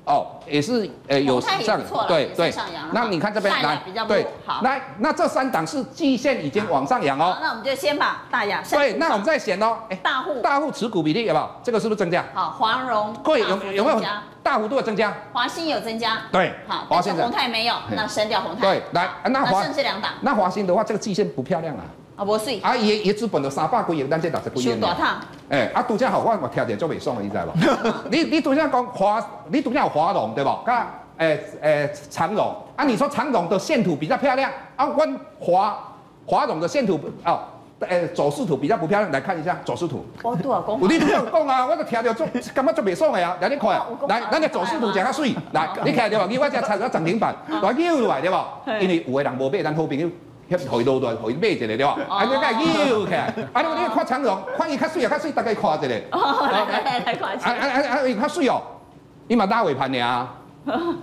哦也是呃有上对对，那你看这边来对好，来那这三档是季线已经往上扬哦。那我们就先把大雅对，那我们再选哦，哎，大户。大户持股比例有没有？这个是不是增加？好，华荣各位有有没有？大幅度的增加，华新有增加，对，好，但是宏泰没有，那删掉宏泰。对，来，那华剩这两档，那华兴的话，这个季线不漂亮啊，啊，无水，啊，伊伊资本的三百几亿，咱这六十几亿。大烫，哎，啊，拄则好，我我听着就袂爽了，你知无？你你拄则讲华，你拄则有华龙对不？噶，诶诶，长荣，啊，你说长荣的线图比较漂亮，啊，阮华华龙的线图哦。诶，走势图比较不漂亮，来看一下走势图。我多少公？我你都有讲啊，我都听着做，感觉做袂爽的啊？来你看，来，咱个走势图讲较水，来，你看对吧？你我只差个涨停板，来扭落来对吧？因为有个人无买，咱好朋友协回路段回买一个对吧？啊，你个扭起你你看长荣，看伊较水啊，较水，大概看一个。哦，来来来，看一下。啊啊啊啊，伊较水哦，伊嘛拉尾盘的啊。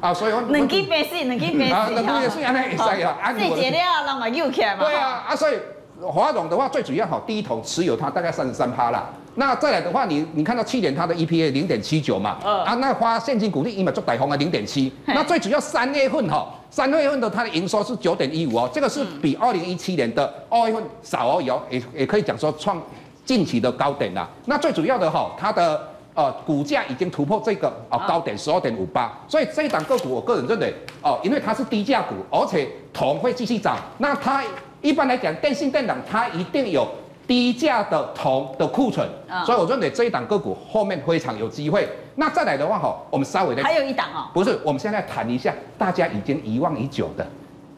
啊，所以我。两支白水，两支白水。啊，两支白水安尼会了，人嘛摇起来嘛。对啊，啊所以。华荣的话，最主要好，第一桶持有它大概三十三趴啦。那再来的话，你你看到去年它的 EPA 零点七九嘛，呃、啊，那花现金股利，伊嘛做大红啊零点七。那最主要三月份哈，三月份的它的营收是九点一五哦，这个是比二零一七年的二月份少而已哦，也也可以讲说创近期的高点啦。那最主要的哈，它的呃股价已经突破这个哦高点十二点五八，所以这一档个股我个人认为哦，因为它是低价股，而且铜会继续涨，那它。一般来讲，电信电缆它一定有低价的铜的库存，哦、所以我认为这一档个股后面非常有机会。那再来的话，哈，我们稍微的还有一档哦，不是，我们现在谈一下大家已经遗忘已久的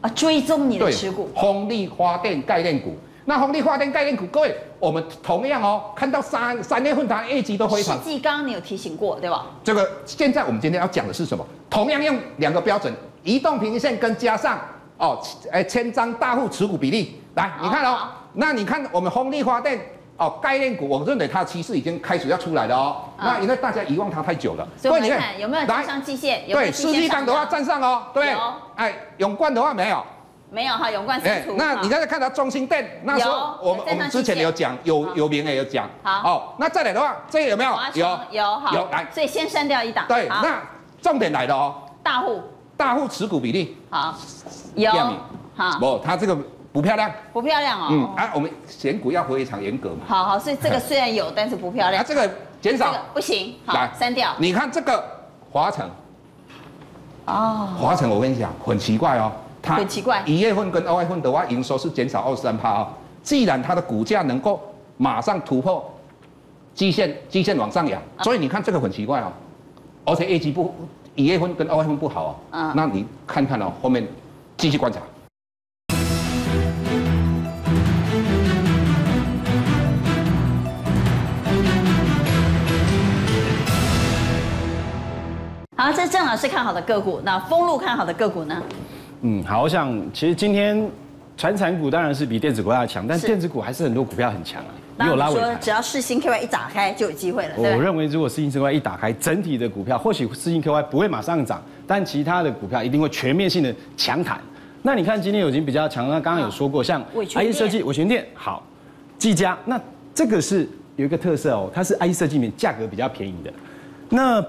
啊，追踪你的持股，风力发电概念股。那风力发电概念股，各位，我们同样哦，看到三三月份它业绩都非常。世纪刚刚你有提醒过，对吧？这个现在我们今天要讲的是什么？同样用两个标准，移动平均线跟加上。哦，诶，千张大户持股比例，来，你看哦，那你看我们风力发电哦，概念股，我认为它的趋势已经开始要出来了哦。那因为大家遗忘它太久了，所以你看有没有站上季线？对，世纪钢的话站上哦，对，哎，永冠的话没有，没有哈，永冠是图。那你刚才看到中心电，那时候我们我们之前有讲，有有名的有讲。好，哦，那再来的话，这个有没有？有。有好。有来，所以先删掉一档。对，那。重点来了哦，大户。大户持股比例。好。有。好。不，它这个不漂亮，不漂亮哦。嗯啊，我们选股要非常严格嘛。好好，所以这个虽然有，但是不漂亮。啊，这个减少不行，好，删掉。你看这个华城，哦，华城我跟你讲很奇怪哦，它很奇怪，一月份跟二月份的话营收是减少二十三趴哦。既然它的股价能够马上突破基线，基线往上扬，所以你看这个很奇怪哦，而且业绩不一月份跟二月份不好哦，嗯，那你看看哦，后面继续观察。好，这是郑老师看好的个股，那封路看好的个股呢？嗯，好，我想其实今天。传产股当然是比电子股要强，但电子股还是很多股票很强啊。你有拉尾盘，只要世星 KY 一打开就有机会了。我认为如果世星 KY 一打开，整体的股票或许世星 KY 不会马上涨，但其他的股票一定会全面性的强弹。那你看今天已经比较强，那刚刚有说过，像 IC 设计、伟诠电好，技嘉，那这个是有一个特色哦，它是 IC 设计里面价格比较便宜的。那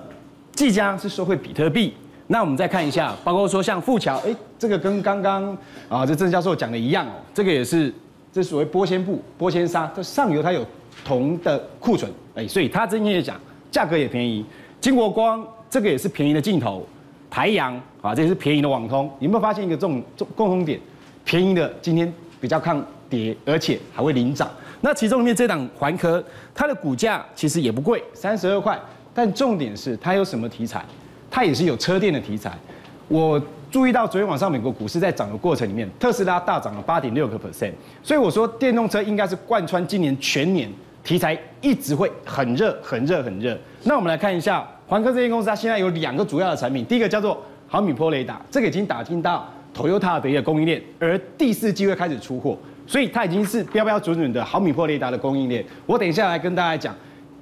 技嘉是收回比特币。那我们再看一下，包括说像富桥，哎，这个跟刚刚啊这郑教授讲的一样哦，这个也是这所谓玻纤布、玻纤纱，它上游它有铜的库存，哎，所以它今天也讲价格也便宜。金国光这个也是便宜的镜头，台阳啊这也是便宜的网通，你有没有发现一个这种共同点？便宜的今天比较抗跌，而且还会领涨。那其中里面这档环科，它的股价其实也不贵，三十二块，但重点是它有什么题材？它也是有车电的题材，我注意到昨天晚上美国股市在涨的过程里面，特斯拉大涨了八点六个 percent，所以我说电动车应该是贯穿今年全年题材一直会很热很热很热。那我们来看一下环科这间公司，它现在有两个主要的产品，第一个叫做毫米波雷达，这个已经打进到 Toyota 的一个供应链，而第四季会开始出货，所以它已经是标标准准的毫米波雷达的供应链。我等一下来跟大家讲，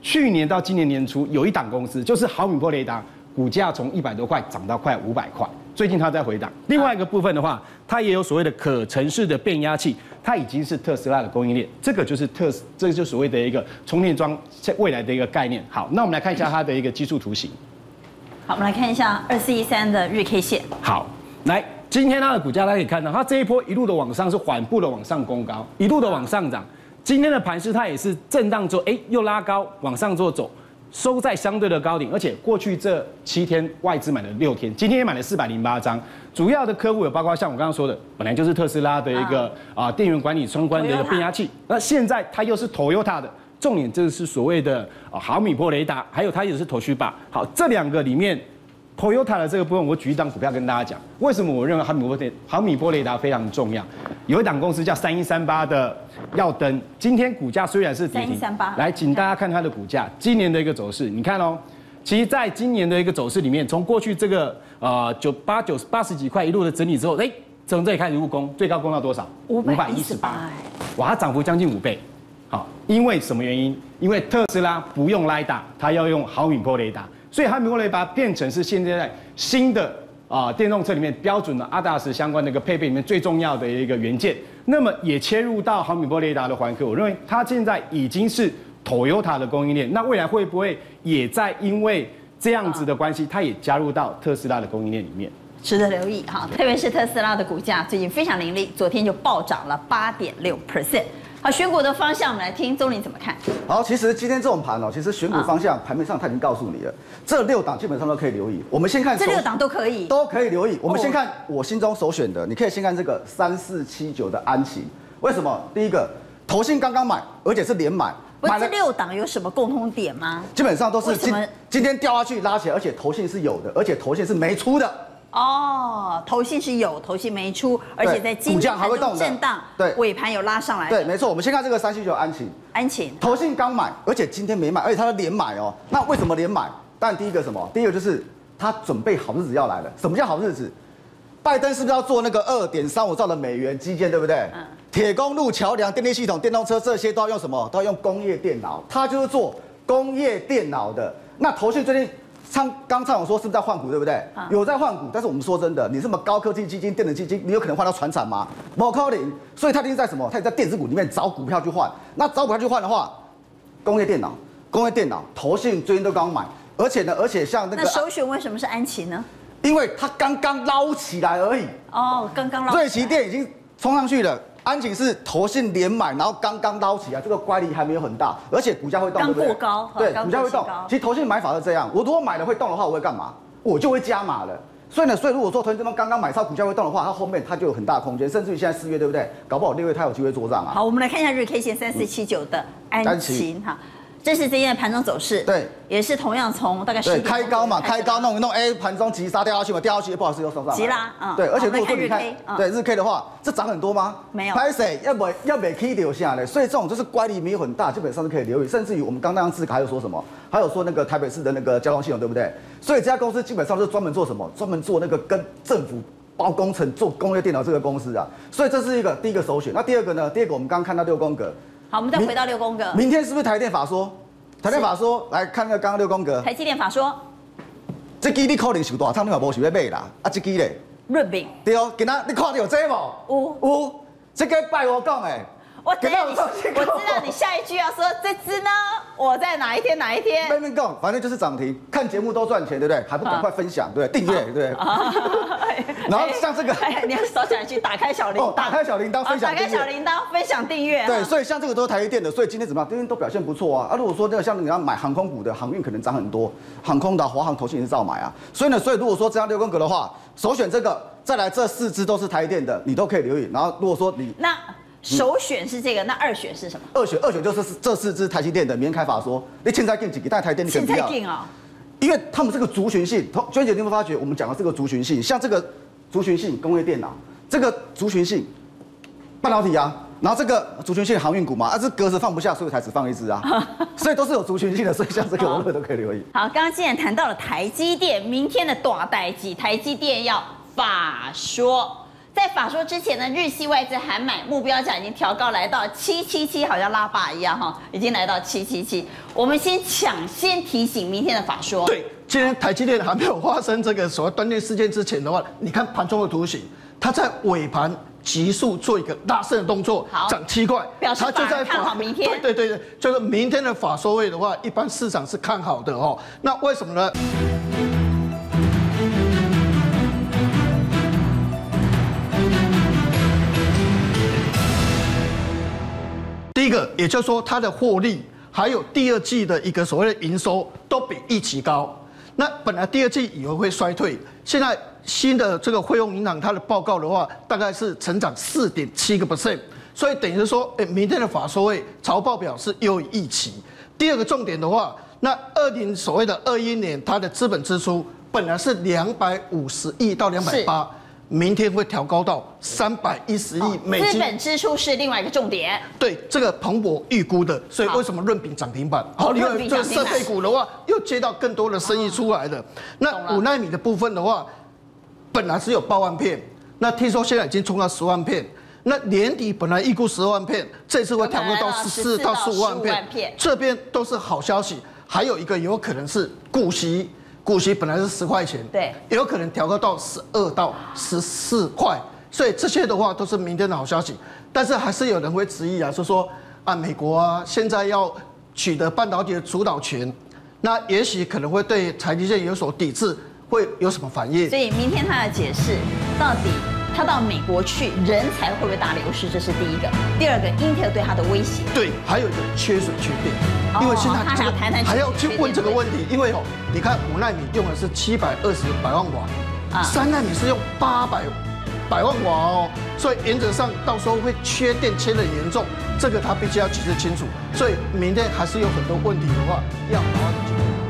去年到今年年初有一档公司就是毫米波雷达。股价从一百多块涨到快五百块，最近它在回档。另外一个部分的话，它也有所谓的可程式的变压器，它已经是特斯拉的供应链，这个就是特，这个就所谓的一个充电桩未来的一个概念。好，那我们来看一下它的一个技术图形。好，我们来看一下二四一三的日 K 线。好，来，今天它的股价大家可以看到，它这一波一路的往上是缓步的往上攻高，一路的往上涨。今天的盘势它也是震荡之后，哎，又拉高往上做走。收在相对的高点，而且过去这七天外资买了六天，今天也买了四百零八张。主要的客户有包括像我刚刚说的，本来就是特斯拉的一个啊电源管理相关的一个变压器，那现在它又是 Toyota 的，重点就是所谓的啊毫米波雷达，还有它也是 Toshiba。好，这两个里面。Toyota 的这个部分，我举一档股票跟大家讲，为什么我认为毫米波雷毫米波雷达非常重要？有一档公司叫三一三八的耀登，今天股价虽然是跌停，来，请大家看它的股价今年的一个走势，你看哦，其实在今年的一个走势里面，从过去这个呃九八九八十几块一路的整理之后，哎，从这里开始入攻，最高攻到多少？五百一十八，哇，它涨幅将近五倍，好，因为什么原因？因为特斯拉不用雷达，它要用毫米波雷达。所以，毫米波雷达变成是现在新的啊电动车里面标准的 ADAS 相关的一个配备里面最重要的一个元件。那么也切入到毫米波雷达的环科，我认为它现在已经是 Toyota 的供应链。那未来会不会也在因为这样子的关系，它也加入到特斯拉的供应链里面？值得留意哈，特别是特斯拉的股价最近非常凌厉，昨天就暴涨了八点六 percent。好，选股的方向，我们来听钟林怎么看。好，其实今天这种盘哦，其实选股方向盘面上他已经告诉你了，这六档基本上都可以留意。我们先看这六档都可以，都可以留意。我们先看我心中首选的，你可以先看这个三四七九的安琪。为什么？第一个，投信刚刚买，而且是连买。不是这六档有什么共通点吗？基本上都是今今天掉下去拉起来，而且投信是有的，而且投信是没出的。哦，头信是有，头信没出，而且在今天还会动震荡，对，尾盘有拉上来。对，没错。我们先看这个三七九安晴，安晴，头信刚买，而且今天没买，而且它是连买哦。那为什么连买？但第一个什么？第一个就是他准备好日子要来了。什么叫好日子？拜登是不是要做那个二点三五兆的美元基建，对不对？嗯。铁公路、桥梁、电力系统、电动车这些都要用什么？都要用工业电脑。他就是做工业电脑的。那投信最近。唱刚唱我说是不是在换股，对不对？有在换股，但是我们说真的，你这么高科技基金、电子基金，你有可能换到传产吗？不可能，所以他一定在什么？他也在电子股里面找股票去换。那找股票去换的话，工业电脑、工业电脑，投信最近都刚买，而且呢，而且像那个那首选为什么是安琪呢？因为它刚刚捞起来而已。哦，刚刚捞。瑞奇电已经冲上去了，安井是投信连买，然后刚刚捞起来，这个乖离还没有很大，而且股价会动，刚过高，对，股价会动。其实投信买法是这样，我如果买了会动的话，我会干嘛？我就会加码了。所以呢，所以如果说投信这边刚刚买超，股价会动的话，它后面它就有很大的空间，甚至于现在四月对不对？搞不好六月它有机会做账啊。好，我们来看一下日 K 线三四七九的安晴哈。这是今天的盘中走势，对，也是同样从大概十点开高嘛，开高弄一弄，哎，盘中急杀掉下去嘛，掉下去不好意思又收上来，急拉，嗯，对，而且如果说你看，对日 K 的话，这涨很多吗？没有，拍谁？要不要没 K 留下来，所以这种就是乖离没有很大，基本上是可以留意，甚至于我们刚刚字还有说什么，还有说那个台北市的那个交通系统对不对？所以这家公司基本上是专门做什么？专门做那个跟政府包工程、做工业电脑这个公司啊，所以这是一个第一个首选。那第二个呢？第二个我们刚刚看到六宫格，好，我们再回到六宫格，明天是不是台电法说？台电法说，来看那个刚刚六宫格。台积电法说，这机你可能想大，他们也无想要买啦。啊，这机咧，润饼。对哦，今仔你看到有这无？有有，这个拜我讲诶。我知道你，我知道你下一句要说这支呢，我在哪一天哪一天？没没讲，反正就是涨停，看节目都赚钱，对不对？还不赶快分享，对不对？订阅，对。然后像这个，你要少讲一句，打开小铃铛，打开小铃铛，分享打开小铃铛，分享订阅。对，所以像这个都是台积电的，所以今天怎么样？今天都表现不错啊。啊，如果说那个像你要买航空股的，航运可能涨很多，航空的华航投信也是照买啊。所以呢，所以如果说这样六宫格的话，首选这个，再来这四支都是台积电的，你都可以留意。然后如果说你那。首选是这个，那二选是什么？二选二选就是这四支台积电的，明天开法说，你现在进几个？但台积电你肯定要。现在进啊，因为他们这个族群性，娟姐你有没有发觉？我们讲的这个族群性，像这个族群性工业电脑，这个族群性半导体啊，然后这个族群性航运股嘛，啊，这格子放不下，所以才只放一只啊，所以都是有族群性的，所以像这个我们都可以留意。好，刚刚既然谈到了台积电，明天的大代志，台积电要法说。在法说之前呢，日系外资还买目标价已经调高来到七七七，好像拉霸一样哈，已经来到七七七。我们先抢先提醒明天的法说。对，今天台积电还没有发生这个所谓断电事件之前的话，你看盘中的图形，它在尾盘急速做一个拉升的动作，涨七块，表示就在看好明天。对对对，就是明天的法说位的话，一般市场是看好的哦。那为什么呢？也就是说，它的获利还有第二季的一个所谓的营收都比预期高。那本来第二季以为会衰退，现在新的这个汇丰银行它的报告的话，大概是成长四点七个 percent，所以等于是说，哎，明天的法说会财报表是优于预期。第二个重点的话，那二零所谓的二一年它的资本支出本来是两百五十亿到两百八。明天会调高到三百一十亿美金。资本支出是另外一个重点。对，这个彭博预估的，所以为什么润饼涨停板？好，因为这个设备股的话，又接到更多的生意出来的。那五纳米的部分的话，本来是有八万片，那听说现在已经冲到十万片。那年底本来预估十万片，这次会调高到十四到十五万片。这边都是好消息。还有一个有可能是股息。股息本来是十块钱，对，也有可能调高到十二到十四块，所以这些的话都是明天的好消息。但是还是有人会质疑啊，说说啊，美国啊现在要取得半导体的主导权，那也许可能会对台积电有所抵制，会有什么反应？所以明天他的解释到底他到美国去人才会不会大流失？这是第一个。第二个，Intel 对他的威胁。对，还有一个缺水缺电。因为现在这个还要去问这个问题，因为哦，你看五纳米用的是七百二十百万瓦，三纳米是用八百百万瓦哦，所以原则上到时候会缺电缺得严重，这个他必须要解释清楚，所以明天还是有很多问题的话要好好的。